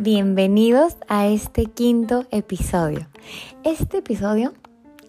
Bienvenidos a este quinto episodio. Este episodio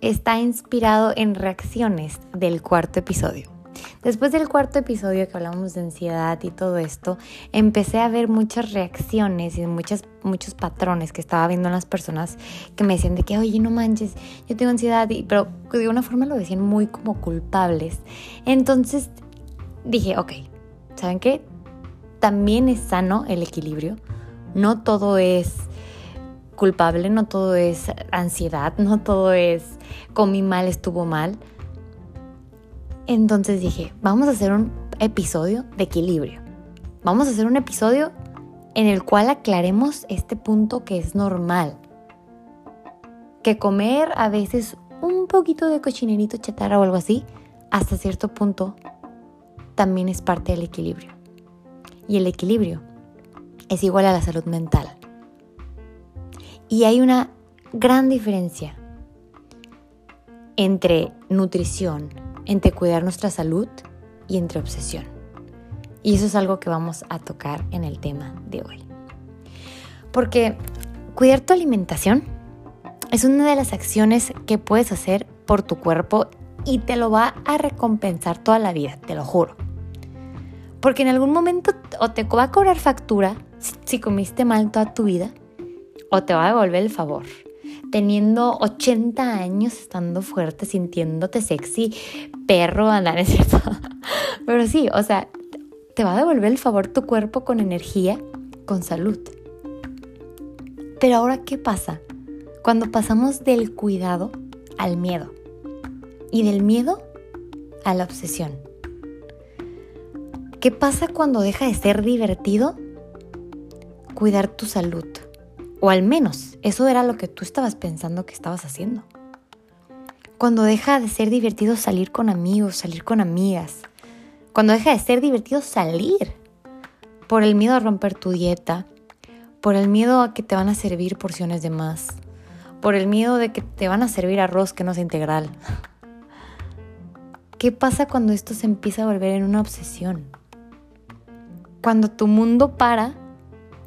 está inspirado en reacciones del cuarto episodio. Después del cuarto episodio que hablamos de ansiedad y todo esto, empecé a ver muchas reacciones y muchas, muchos patrones que estaba viendo en las personas que me decían de que, oye, no manches, yo tengo ansiedad, pero de una forma lo decían muy como culpables. Entonces dije, ok, ¿saben qué? También es sano el equilibrio. No todo es culpable, no todo es ansiedad, no todo es comí mal, estuvo mal. Entonces dije, vamos a hacer un episodio de equilibrio. Vamos a hacer un episodio en el cual aclaremos este punto que es normal. Que comer a veces un poquito de cochinerito chatarra o algo así, hasta cierto punto, también es parte del equilibrio. Y el equilibrio es igual a la salud mental. Y hay una gran diferencia entre nutrición, entre cuidar nuestra salud y entre obsesión. Y eso es algo que vamos a tocar en el tema de hoy. Porque cuidar tu alimentación es una de las acciones que puedes hacer por tu cuerpo y te lo va a recompensar toda la vida, te lo juro. Porque en algún momento o te va a cobrar factura si comiste mal toda tu vida o te va a devolver el favor teniendo 80 años, estando fuerte, sintiéndote sexy, perro, andar, es cierto. Pero sí, o sea, te va a devolver el favor tu cuerpo con energía, con salud. Pero ahora, ¿qué pasa? Cuando pasamos del cuidado al miedo y del miedo a la obsesión. ¿Qué pasa cuando deja de ser divertido cuidar tu salud? O al menos eso era lo que tú estabas pensando que estabas haciendo. Cuando deja de ser divertido salir con amigos, salir con amigas. Cuando deja de ser divertido salir. Por el miedo a romper tu dieta. Por el miedo a que te van a servir porciones de más. Por el miedo de que te van a servir arroz que no es integral. ¿Qué pasa cuando esto se empieza a volver en una obsesión? Cuando tu mundo para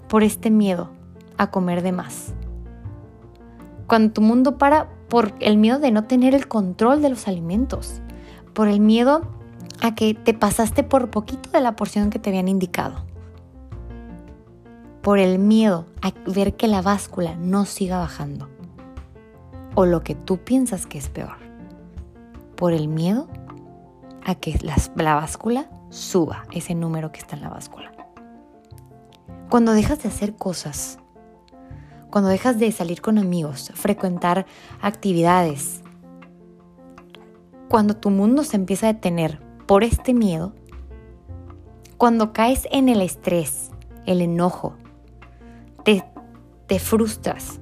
por este miedo a comer de más. Cuando tu mundo para por el miedo de no tener el control de los alimentos, por el miedo a que te pasaste por poquito de la porción que te habían indicado, por el miedo a ver que la báscula no siga bajando, o lo que tú piensas que es peor, por el miedo a que la, la báscula suba ese número que está en la báscula. Cuando dejas de hacer cosas cuando dejas de salir con amigos, frecuentar actividades, cuando tu mundo se empieza a detener por este miedo, cuando caes en el estrés, el enojo, te, te frustras,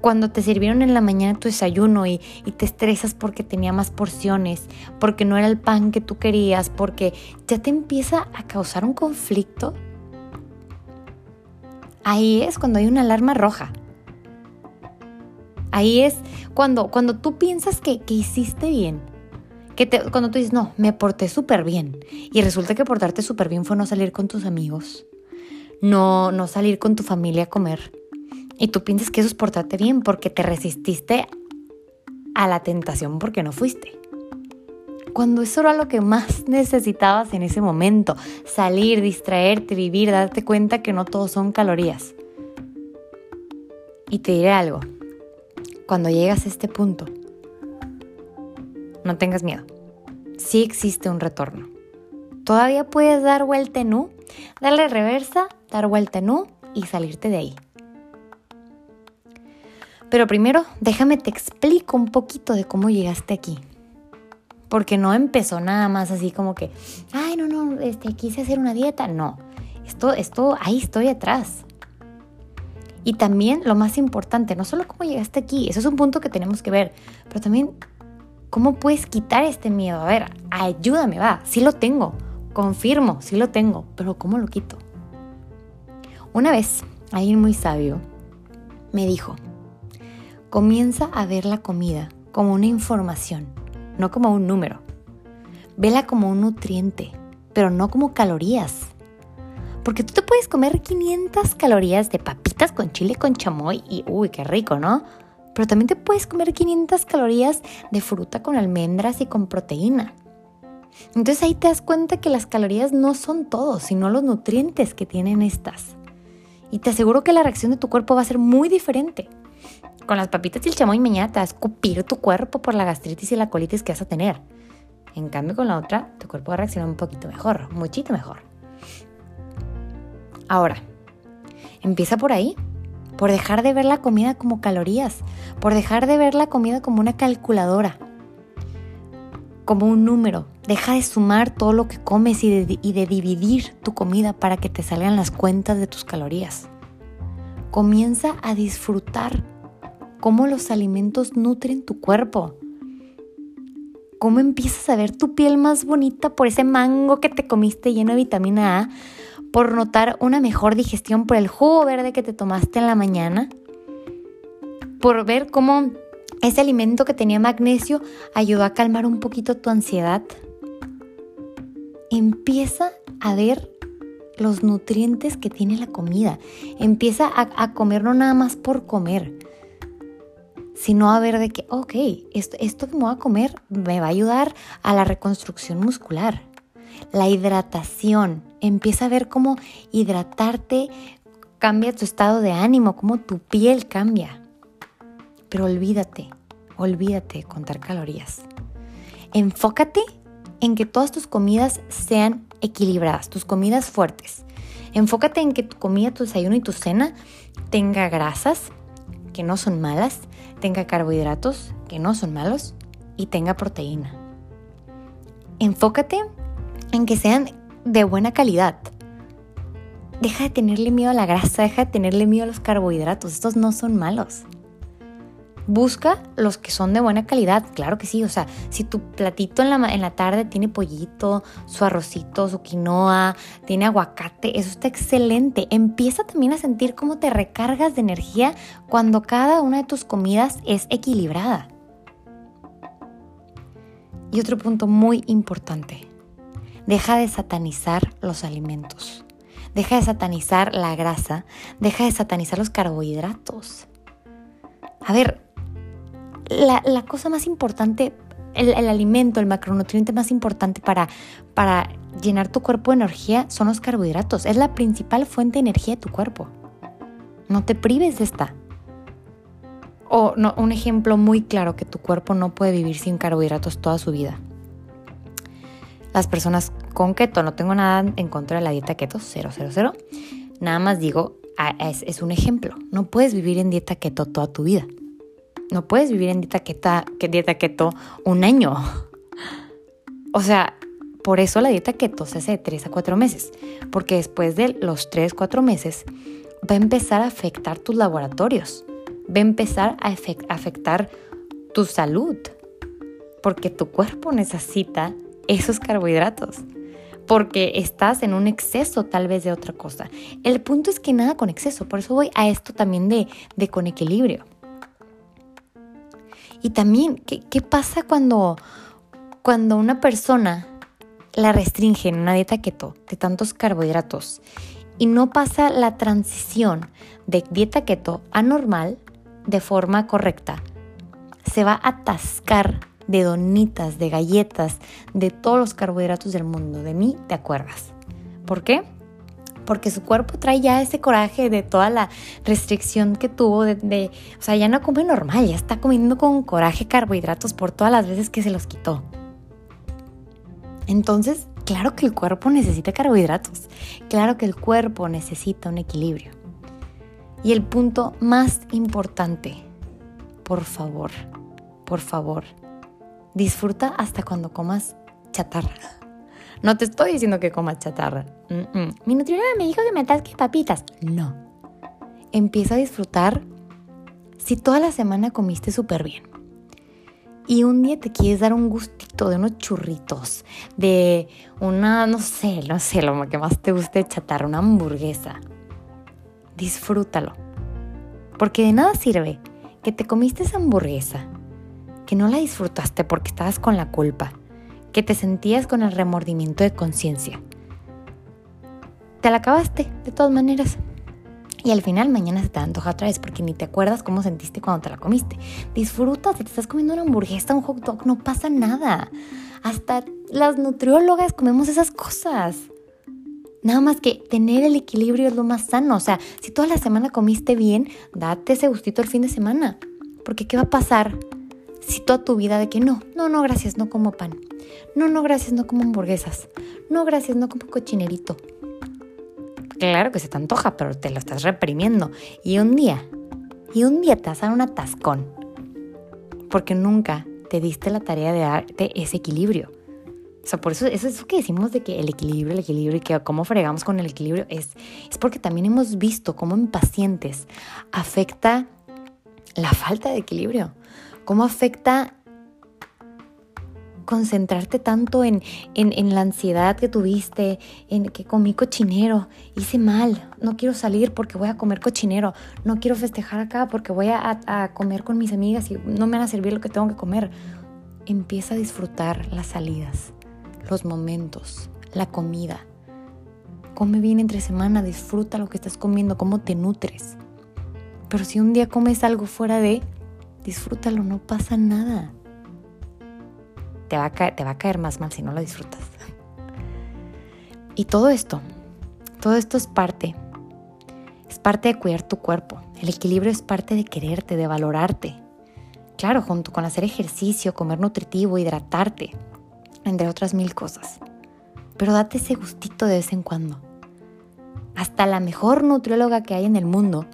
cuando te sirvieron en la mañana tu desayuno y, y, te estresas porque tenía más porciones, porque no era el pan que tú querías, porque ya te empieza a causar un conflicto Ahí es cuando hay una alarma roja. Ahí es cuando, cuando tú piensas que, hiciste bien. Que cuando tú dices, no, me porté súper bien. Y resulta que portarte súper bien fue no salir con tus amigos. No, no salir con tu familia a comer. Y tú piensas que eso es portarte bien porque te resististe a la tentación porque no fuiste cuando eso era lo que más necesitabas en ese momento. Salir, distraerte, vivir, darte cuenta que no todo son calorías. Y te diré algo, cuando llegas a este punto, no tengas miedo. Sí existe un retorno. Todavía puedes dar vuelta en U, darle reversa, dar vuelta en U y salirte de ahí. Pero primero, déjame te explico un poquito de cómo llegaste aquí porque no empezó nada más así como que, ay, no, no, este, quise hacer una dieta. No, esto, esto, hay historia atrás. Y también lo más importante, no solo cómo llegaste aquí, eso es un punto que tenemos que ver, pero también cómo puedes quitar este miedo. A ver, ayúdame, va, sí lo tengo, confirmo, sí lo tengo, pero ¿cómo lo quito? Una vez, alguien muy sabio me dijo, comienza a ver la comida como una información no como un número. Vela como un nutriente, pero no como calorías. Porque tú te puedes comer 500 calorías de papitas con chile con chamoy y uy, qué rico, ¿no? Pero también te puedes comer 500 calorías de fruta con almendras y con proteína. Entonces ahí te das cuenta que las calorías no son todo, sino los nutrientes que tienen estas. Y te aseguro que la reacción de tu cuerpo va a ser muy diferente. Con las papitas y el chamoy mañana te vas a escupir tu cuerpo por la gastritis y la colitis que vas a tener. En cambio con la otra, tu cuerpo va a reaccionar un poquito mejor, muchito mejor. Ahora, empieza por ahí, por dejar de ver la comida como calorías, por dejar de ver la comida como una calculadora, como un número. Deja de sumar todo lo que comes y y de dividir tu comida para que te salgan las cuentas de tus calorías. Comienza a disfrutar cómo los alimentos nutren tu cuerpo. Cómo empiezas a ver tu piel más bonita por ese mango que te comiste lleno de vitamina A por notar una mejor digestión por el jugo verde que te tomaste en la mañana, por ver cómo ese alimento que tenía magnesio ayudó a calmar un poquito tu ansiedad. Empieza a ver los nutrientes que tiene la comida. Empieza a, comer no nada más por comer, sino a ver de que, ok, esto, esto que me voy a comer me va a ayudar a la reconstrucción muscular. La hidratación, empieza a ver cómo hidratarte cambia tu estado de ánimo, cómo tu piel cambia. Pero olvídate, olvídate de contar calorías. Enfócate en que todas tus comidas sean equilibradas, tus comidas fuertes. Enfócate en que tu comida, tu desayuno y tu cena tenga grasas, que no son malas, tenga carbohidratos, que no son malos, y tenga proteína. Enfócate en que sean de buena calidad. Deja de tenerle miedo a la grasa, deja de tenerle miedo a los carbohidratos, estos no son malos. Busca los que son de buena calidad, claro que sí, o sea, si tu platito en la, en la tarde tiene pollito, su arrocito, su quinoa, tiene aguacate, eso está excelente. Empieza también a sentir cómo te recargas de energía cuando cada una de tus comidas es equilibrada. Y otro punto muy importante, Deja de satanizar los alimentos. Deja de satanizar la grasa. Deja de satanizar los carbohidratos. A ver, la, cosa más importante, el, alimento, el macronutriente más importante para, para llenar tu cuerpo de energía son los carbohidratos. Es la principal fuente de energía de tu cuerpo. No te prives de esta. O un ejemplo muy claro que tu cuerpo no puede vivir sin carbohidratos toda su vida las personas con keto. No tengo nada en contra de la dieta keto, 000. Nada más digo, ah, es, es un ejemplo. No puedes vivir en dieta keto toda tu vida. No puedes vivir en dieta keto, dieta keto un año. O sea, por eso la dieta keto se hace de 3 a 4 meses. Porque después de los 3, 4 meses va a empezar a afectar tus laboratorios. Va a empezar a afectar tu salud. Porque tu cuerpo necesita esos carbohidratos porque estás en un exceso tal vez de otra cosa. El punto es que nada con exceso, por eso voy a esto también de, de con equilibrio. Y también, ¿qué, qué pasa cuando, cuando una persona la restringe en una dieta keto de tantos carbohidratos y no pasa la transición de dieta keto a normal de forma correcta? Se va a atascar de donitas, de galletas, de todos los carbohidratos del mundo. De mí te acuerdas. ¿Por qué? Porque su cuerpo trae ya ese coraje de toda la restricción que tuvo de, o sea, ya no come normal, ya está comiendo con coraje carbohidratos por todas las veces que se los quitó. Entonces, claro que el cuerpo necesita carbohidratos, claro que el cuerpo necesita un equilibrio. Y el punto más importante, por favor, por favor, Disfruta hasta cuando comas chatarra. No te estoy diciendo que comas chatarra. Mi nutrióloga me dijo que me atasque papitas. No. Empieza a disfrutar si toda la semana comiste súper bien. Y un día te quieres dar un gustito de unos churritos, de una, no sé, no sé, lo que más te guste chatarra, una hamburguesa. Disfrútalo. Porque de nada sirve que te comiste esa hamburguesa que no la disfrutaste porque estabas con la culpa, que te sentías con el remordimiento de conciencia. te la acabaste de todas maneras. Y al final mañana se te antoja otra vez porque ni te acuerdas cómo sentiste cuando te la comiste. Disfruta, si te estás comiendo una hamburguesa, un hot dog, no pasa nada. Hasta las nutriólogas comemos esas cosas. Nada más que tener el equilibrio es lo más sano. O sea, si toda la semana comiste bien, date ese gustito el fin de semana. Porque ¿qué va a pasar si toda tu vida de que no, no, no, gracias, no como pan. No, no, gracias, no como hamburguesas. No, gracias, no como cochinerito. Claro que se te antoja, pero te lo estás reprimiendo. Y un día, y un día te vas a dar un atascón. Porque nunca te diste la tarea de darte ese equilibrio. O sea, por eso, eso es eso que decimos de que el equilibrio, el equilibrio y que cómo fregamos con el equilibrio es, es porque también hemos visto cómo en pacientes afecta la falta de equilibrio, cómo afecta concentrarte tanto en, en, la ansiedad que tuviste, en que comí cochinero, hice mal, no quiero salir porque voy a comer cochinero, no quiero festejar acá porque voy a, a comer con mis amigas y no me van a servir lo que tengo que comer. Empieza a disfrutar las salidas los momentos, la comida. Come bien entre semana, disfruta lo que estás comiendo, cómo te nutres. Pero si un día comes algo fuera de, disfrútalo, no pasa nada. Te va a caer, más mal si no lo disfrutas. Y todo esto, todo esto es parte, es parte de cuidar tu cuerpo. El equilibrio es parte de quererte, de valorarte. Claro, junto con hacer ejercicio, comer nutritivo, hidratarte, entre otras mil cosas. Pero date ese gustito de vez en cuando. Hasta la mejor nutrióloga que hay en el mundo,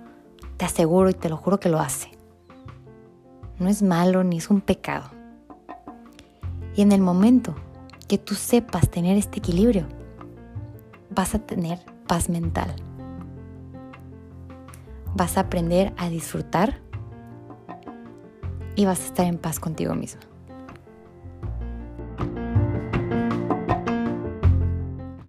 te aseguro y te lo juro que lo hace. No es malo ni es un pecado. Y en el momento que tú sepas tener este equilibrio, vas a tener paz mental. Vas a aprender a disfrutar y vas a estar en paz contigo mismo.